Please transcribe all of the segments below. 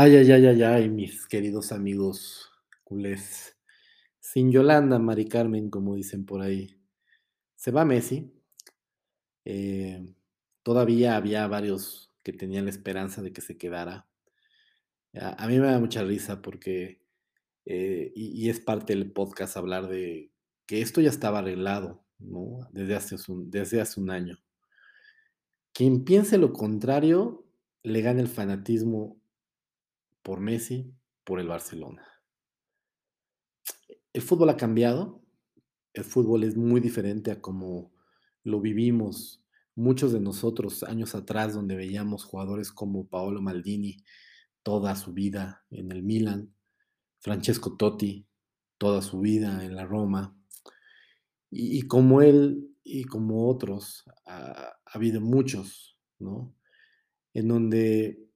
Ay, ay, ay, ay, ay, mis queridos amigos culés. Sin Yolanda, Mari Carmen, como dicen por ahí. Se va Messi. Eh, todavía había varios que tenían la esperanza de que se quedara. A, mí me da mucha risa porque, eh, y, es parte del podcast hablar de que esto ya estaba arreglado, ¿no? Desde hace desde hace un año. Quien piense lo contrario, le gana el fanatismo por Messi, por el Barcelona. El fútbol ha cambiado, el fútbol es muy diferente a como lo vivimos muchos de nosotros años atrás, donde veíamos jugadores como Paolo Maldini toda su vida en el Milan, Francesco Totti toda su vida en la Roma, y, como él y como otros, ha habido muchos, ¿no? En donde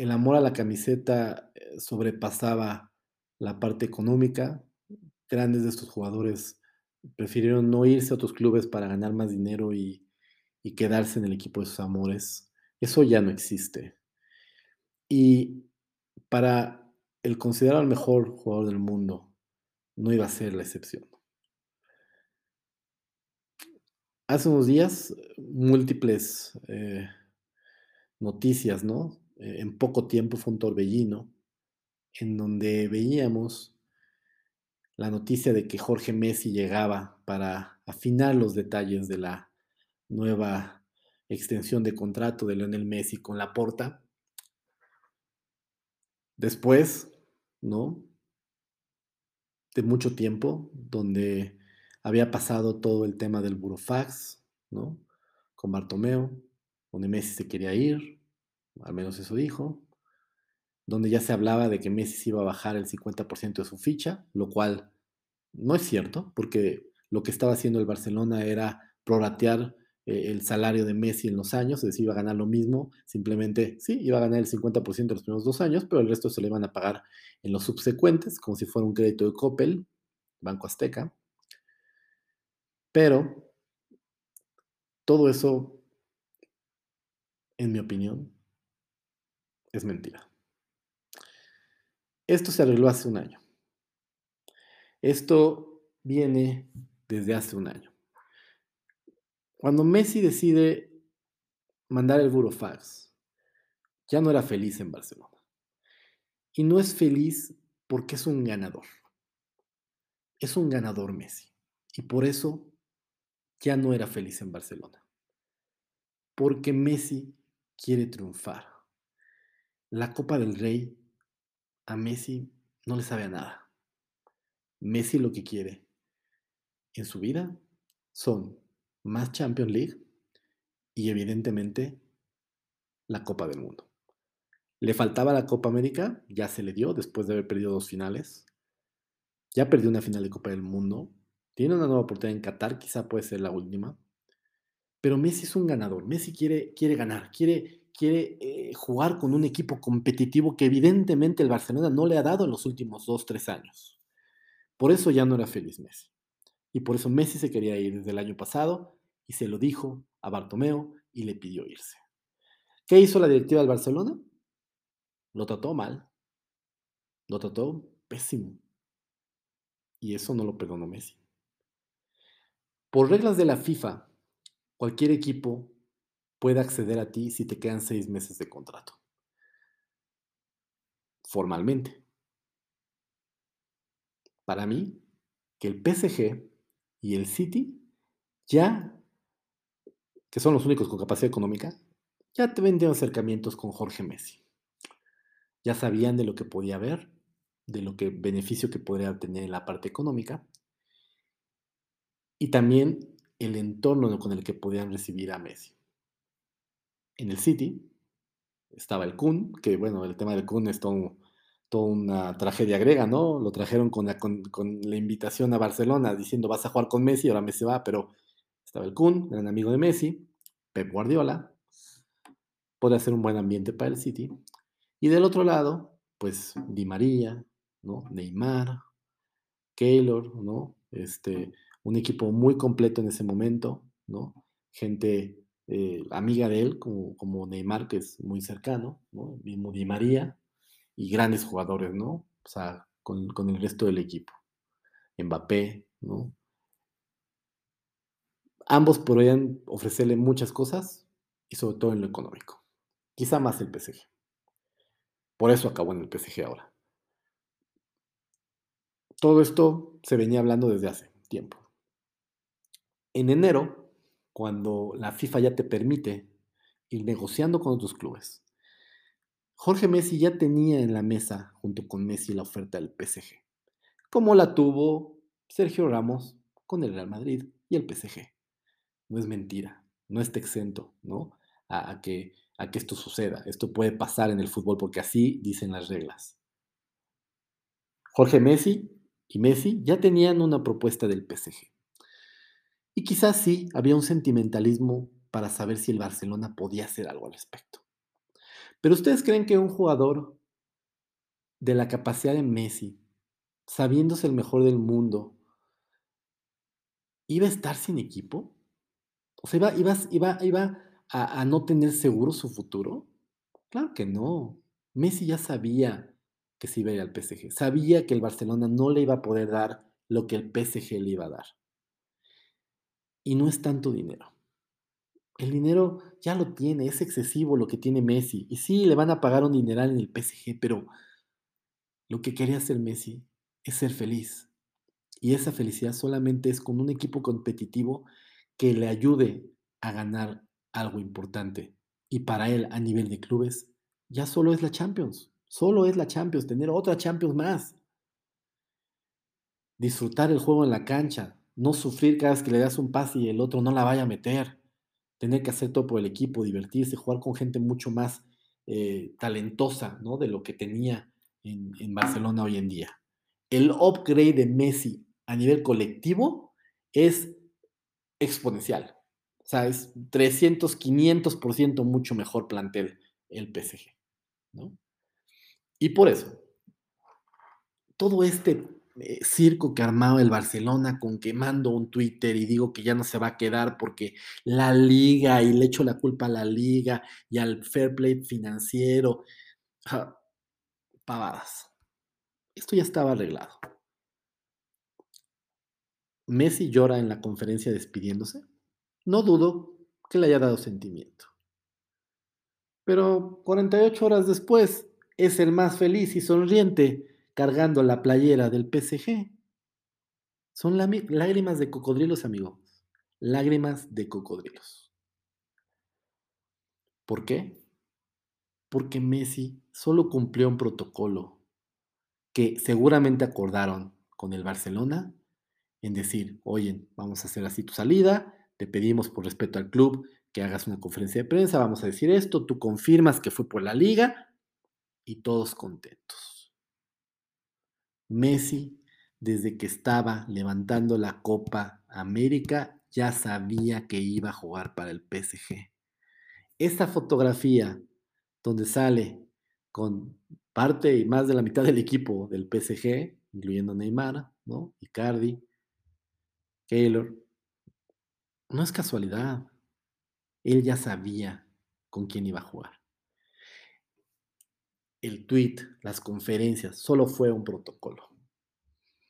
el amor a la camiseta eh, sobrepasaba la parte económica. Grandes de estos jugadores prefirieron no irse a otros clubes para ganar más dinero y, quedarse en el equipo de sus amores. Eso ya no existe. Y para el considerado el mejor jugador del mundo, no iba a ser la excepción. Hace unos días, múltiples eh, noticias, ¿no? Eh, en poco tiempo fue un torbellino en donde veíamos la noticia de que Jorge Messi llegaba para afinar los detalles de la nueva extensión de contrato de Lionel Messi con la Porta. Después, ¿no? De mucho tiempo, donde había pasado todo el tema del burofax, ¿no? Con Bartomeo, donde Messi se quería ir, al menos eso dijo, donde ya se hablaba de que Messi iba a bajar el 50% de su ficha, lo cual no es cierto, porque lo que estaba haciendo el Barcelona era prorratear eh, el salario de Messi en los años, es decir, iba a ganar lo mismo, simplemente sí, iba a ganar el 50% en los primeros dos años, pero el resto se le iban a pagar en los subsecuentes, como si fuera un crédito de Coppel, Banco Azteca. Pero todo eso, en mi opinión, es mentira. Esto se arregló hace un año. Esto viene desde hace un año. Cuando Messi decide mandar el burofax, ya no era feliz en Barcelona. Y no es feliz porque es un ganador. Es un ganador Messi. Y por eso ya no era feliz en Barcelona. Porque Messi quiere triunfar. La Copa del Rey a Messi no le sabe a nada. Messi lo que quiere en su vida son más Champions League y evidentemente la Copa del Mundo. Le faltaba la Copa América, ya se le dio después de haber perdido dos finales. Ya perdió una final de Copa del Mundo. Tiene una nueva oportunidad en Qatar, quizá puede ser la última. Pero Messi es un ganador. Messi quiere, quiere ganar, quiere, quiere eh, jugar con un equipo competitivo que evidentemente el Barcelona no le ha dado en los últimos dos, tres años. Por eso ya no era feliz Messi. Y por eso Messi se quería ir desde el año pasado y se lo dijo a Bartomeo y le pidió irse. ¿Qué hizo la directiva del Barcelona? Lo trató mal. Lo trató pésimo. Y eso no lo perdonó Messi. Por reglas de la FIFA, cualquier equipo puede acceder a ti si te quedan seis meses de contrato. Formalmente. Para mí, que el PSG y el City ya, que son los únicos con capacidad económica, ya te vendieron acercamientos con Jorge Messi. Ya sabían de lo que podía haber, de lo que beneficio que podría tener en la parte económica y también el entorno con el que podían recibir a Messi. En el City estaba el Kun, que bueno, el tema del Kun es todo, toda una tragedia griega, ¿no? Lo trajeron con la, invitación a Barcelona diciendo vas a jugar con Messi, ahora Messi va, pero estaba el Kun, gran amigo de Messi, Pep Guardiola, puede ser un buen ambiente para el City. Y del otro lado, pues Di María, ¿no? Neymar, Keylor, ¿no? Este, un equipo muy completo en ese momento, ¿no? Gente eh, amiga de él, como, como, Neymar, que es muy cercano, ¿no? Mismo Di María, y grandes jugadores, ¿no? O sea, con, con el resto del equipo. Mbappé, ¿no? Ambos podrían ofrecerle muchas cosas y sobre todo en lo económico. Quizá más el PSG. Por eso acabó en el PSG ahora. Todo esto se venía hablando desde hace tiempo. En enero, cuando la FIFA ya te permite ir negociando con otros clubes, Jorge Messi ya tenía en la mesa, junto con Messi, la oferta del PSG, como la tuvo Sergio Ramos con el Real Madrid y el PSG. No es mentira, no está exento, ¿no? A, que, a que esto suceda. Esto puede pasar en el fútbol porque así dicen las reglas. Jorge Messi y Messi ya tenían una propuesta del PSG. Y quizás sí había un sentimentalismo para saber si el Barcelona podía hacer algo al respecto. Pero ustedes creen que un jugador de la capacidad de Messi, sabiéndose el mejor del mundo, iba a estar sin equipo? O sea, iba, iba, iba, a, a no tener seguro su futuro. Claro que no. Messi ya sabía que se iba a ir al PSG. Sabía que el Barcelona no le iba a poder dar lo que el PSG le iba a dar. Y no es tanto dinero. El dinero ya lo tiene, es excesivo lo que tiene Messi. Y sí, le van a pagar un dineral en el PSG, pero lo que quería hacer Messi es ser feliz. Y esa felicidad solamente es con un equipo competitivo que le ayude a ganar algo importante. Y para él, a nivel de clubes, ya solo es la Champions. Solo es la Champions, tener otra Champions más. Disfrutar el juego en la cancha, no sufrir cada vez que le das un pase y el otro no la vaya a meter, tener que hacer todo por el equipo, divertirse, jugar con gente mucho más eh, talentosa ¿no? de lo que tenía en, en Barcelona hoy en día. El upgrade de Messi a nivel colectivo es exponencial. O sea, es 300, 500% mucho mejor plantel el PSG. ¿no? Y por eso, todo este eh, circo que armaba el Barcelona con que mando un Twitter y digo que ya no se va a quedar porque la liga y le echo la culpa a la liga y al fair play financiero. pavadas. Esto ya estaba arreglado. Messi llora en la conferencia despidiéndose. No dudo que le haya dado sentimiento. Pero 48 horas después es el más feliz y sonriente cargando la playera del PSG. Son lágrimas de cocodrilos, amigo. Lágrimas de cocodrilos. ¿Por qué? Porque Messi solo cumplió un protocolo que seguramente acordaron con el Barcelona en decir, oye, vamos a hacer así tu salida, te pedimos por respeto al club que hagas una conferencia de prensa, vamos a decir esto, tú confirmas que fue por la liga y todos contentos. Messi, desde que estaba levantando la Copa América, ya sabía que iba a jugar para el PSG. Esta fotografía donde sale con parte y más de la mitad del equipo del PSG, incluyendo Neymar, ¿no? Icardi, Keylor, no es casualidad. Él ya sabía con quién iba a jugar el tweet, las conferencias, solo fue un protocolo.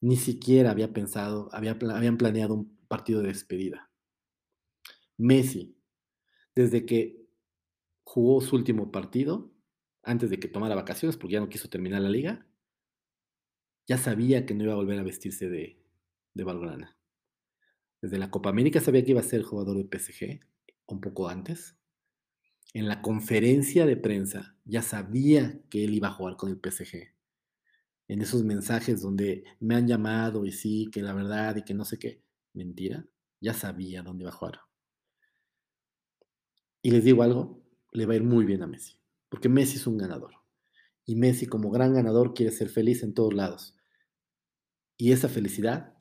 Ni siquiera había pensado, había, habían planeado un partido de despedida. Messi, desde que jugó su último partido, antes de que tomara vacaciones, porque ya no quiso terminar la liga, ya sabía que no iba a volver a vestirse de, de Valgrana. Desde la Copa América sabía que iba a ser jugador de PSG, un poco antes en la conferencia de prensa ya sabía que él iba a jugar con el PSG. En esos mensajes donde me han llamado y sí, que la verdad y que no sé qué, mentira, ya sabía dónde iba a jugar. Y les digo algo, le va a ir muy bien a Messi, porque Messi es un ganador. Y Messi como gran ganador quiere ser feliz en todos lados. Y esa felicidad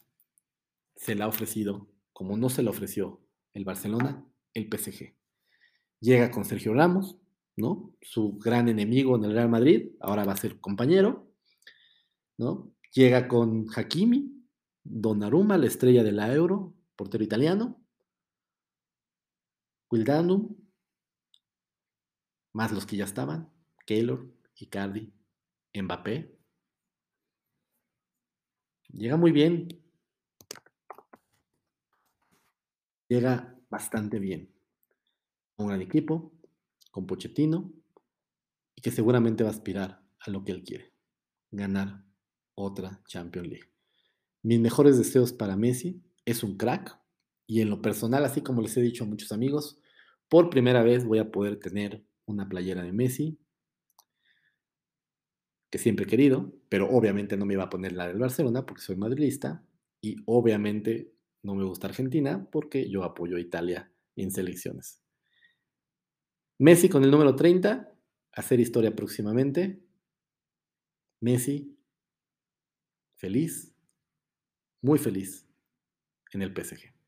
se la ha ofrecido, como no se la ofreció el Barcelona, el PSG. Llega con Sergio Ramos, ¿no? Su gran enemigo en el Real Madrid, ahora va a ser compañero, ¿no? Llega con Hakimi, Donnarumma, la estrella de la Euro, portero italiano, Wildanum, más los que ya estaban, Keylor, Icardi, Mbappé. Llega muy bien. Llega bastante bien. Un gran equipo, con Pochettino, y que seguramente va a aspirar a lo que él quiere, ganar otra Champions League. Mis mejores deseos para Messi es un crack, y en lo personal, así como les he dicho a muchos amigos, por primera vez voy a poder tener una playera de Messi, que siempre he querido, pero obviamente no me iba a poner la del Barcelona porque soy madridista y obviamente no me gusta Argentina porque yo apoyo a Italia en selecciones. Messi con el número 30, hacer historia próximamente. Messi, feliz, muy feliz en el PSG.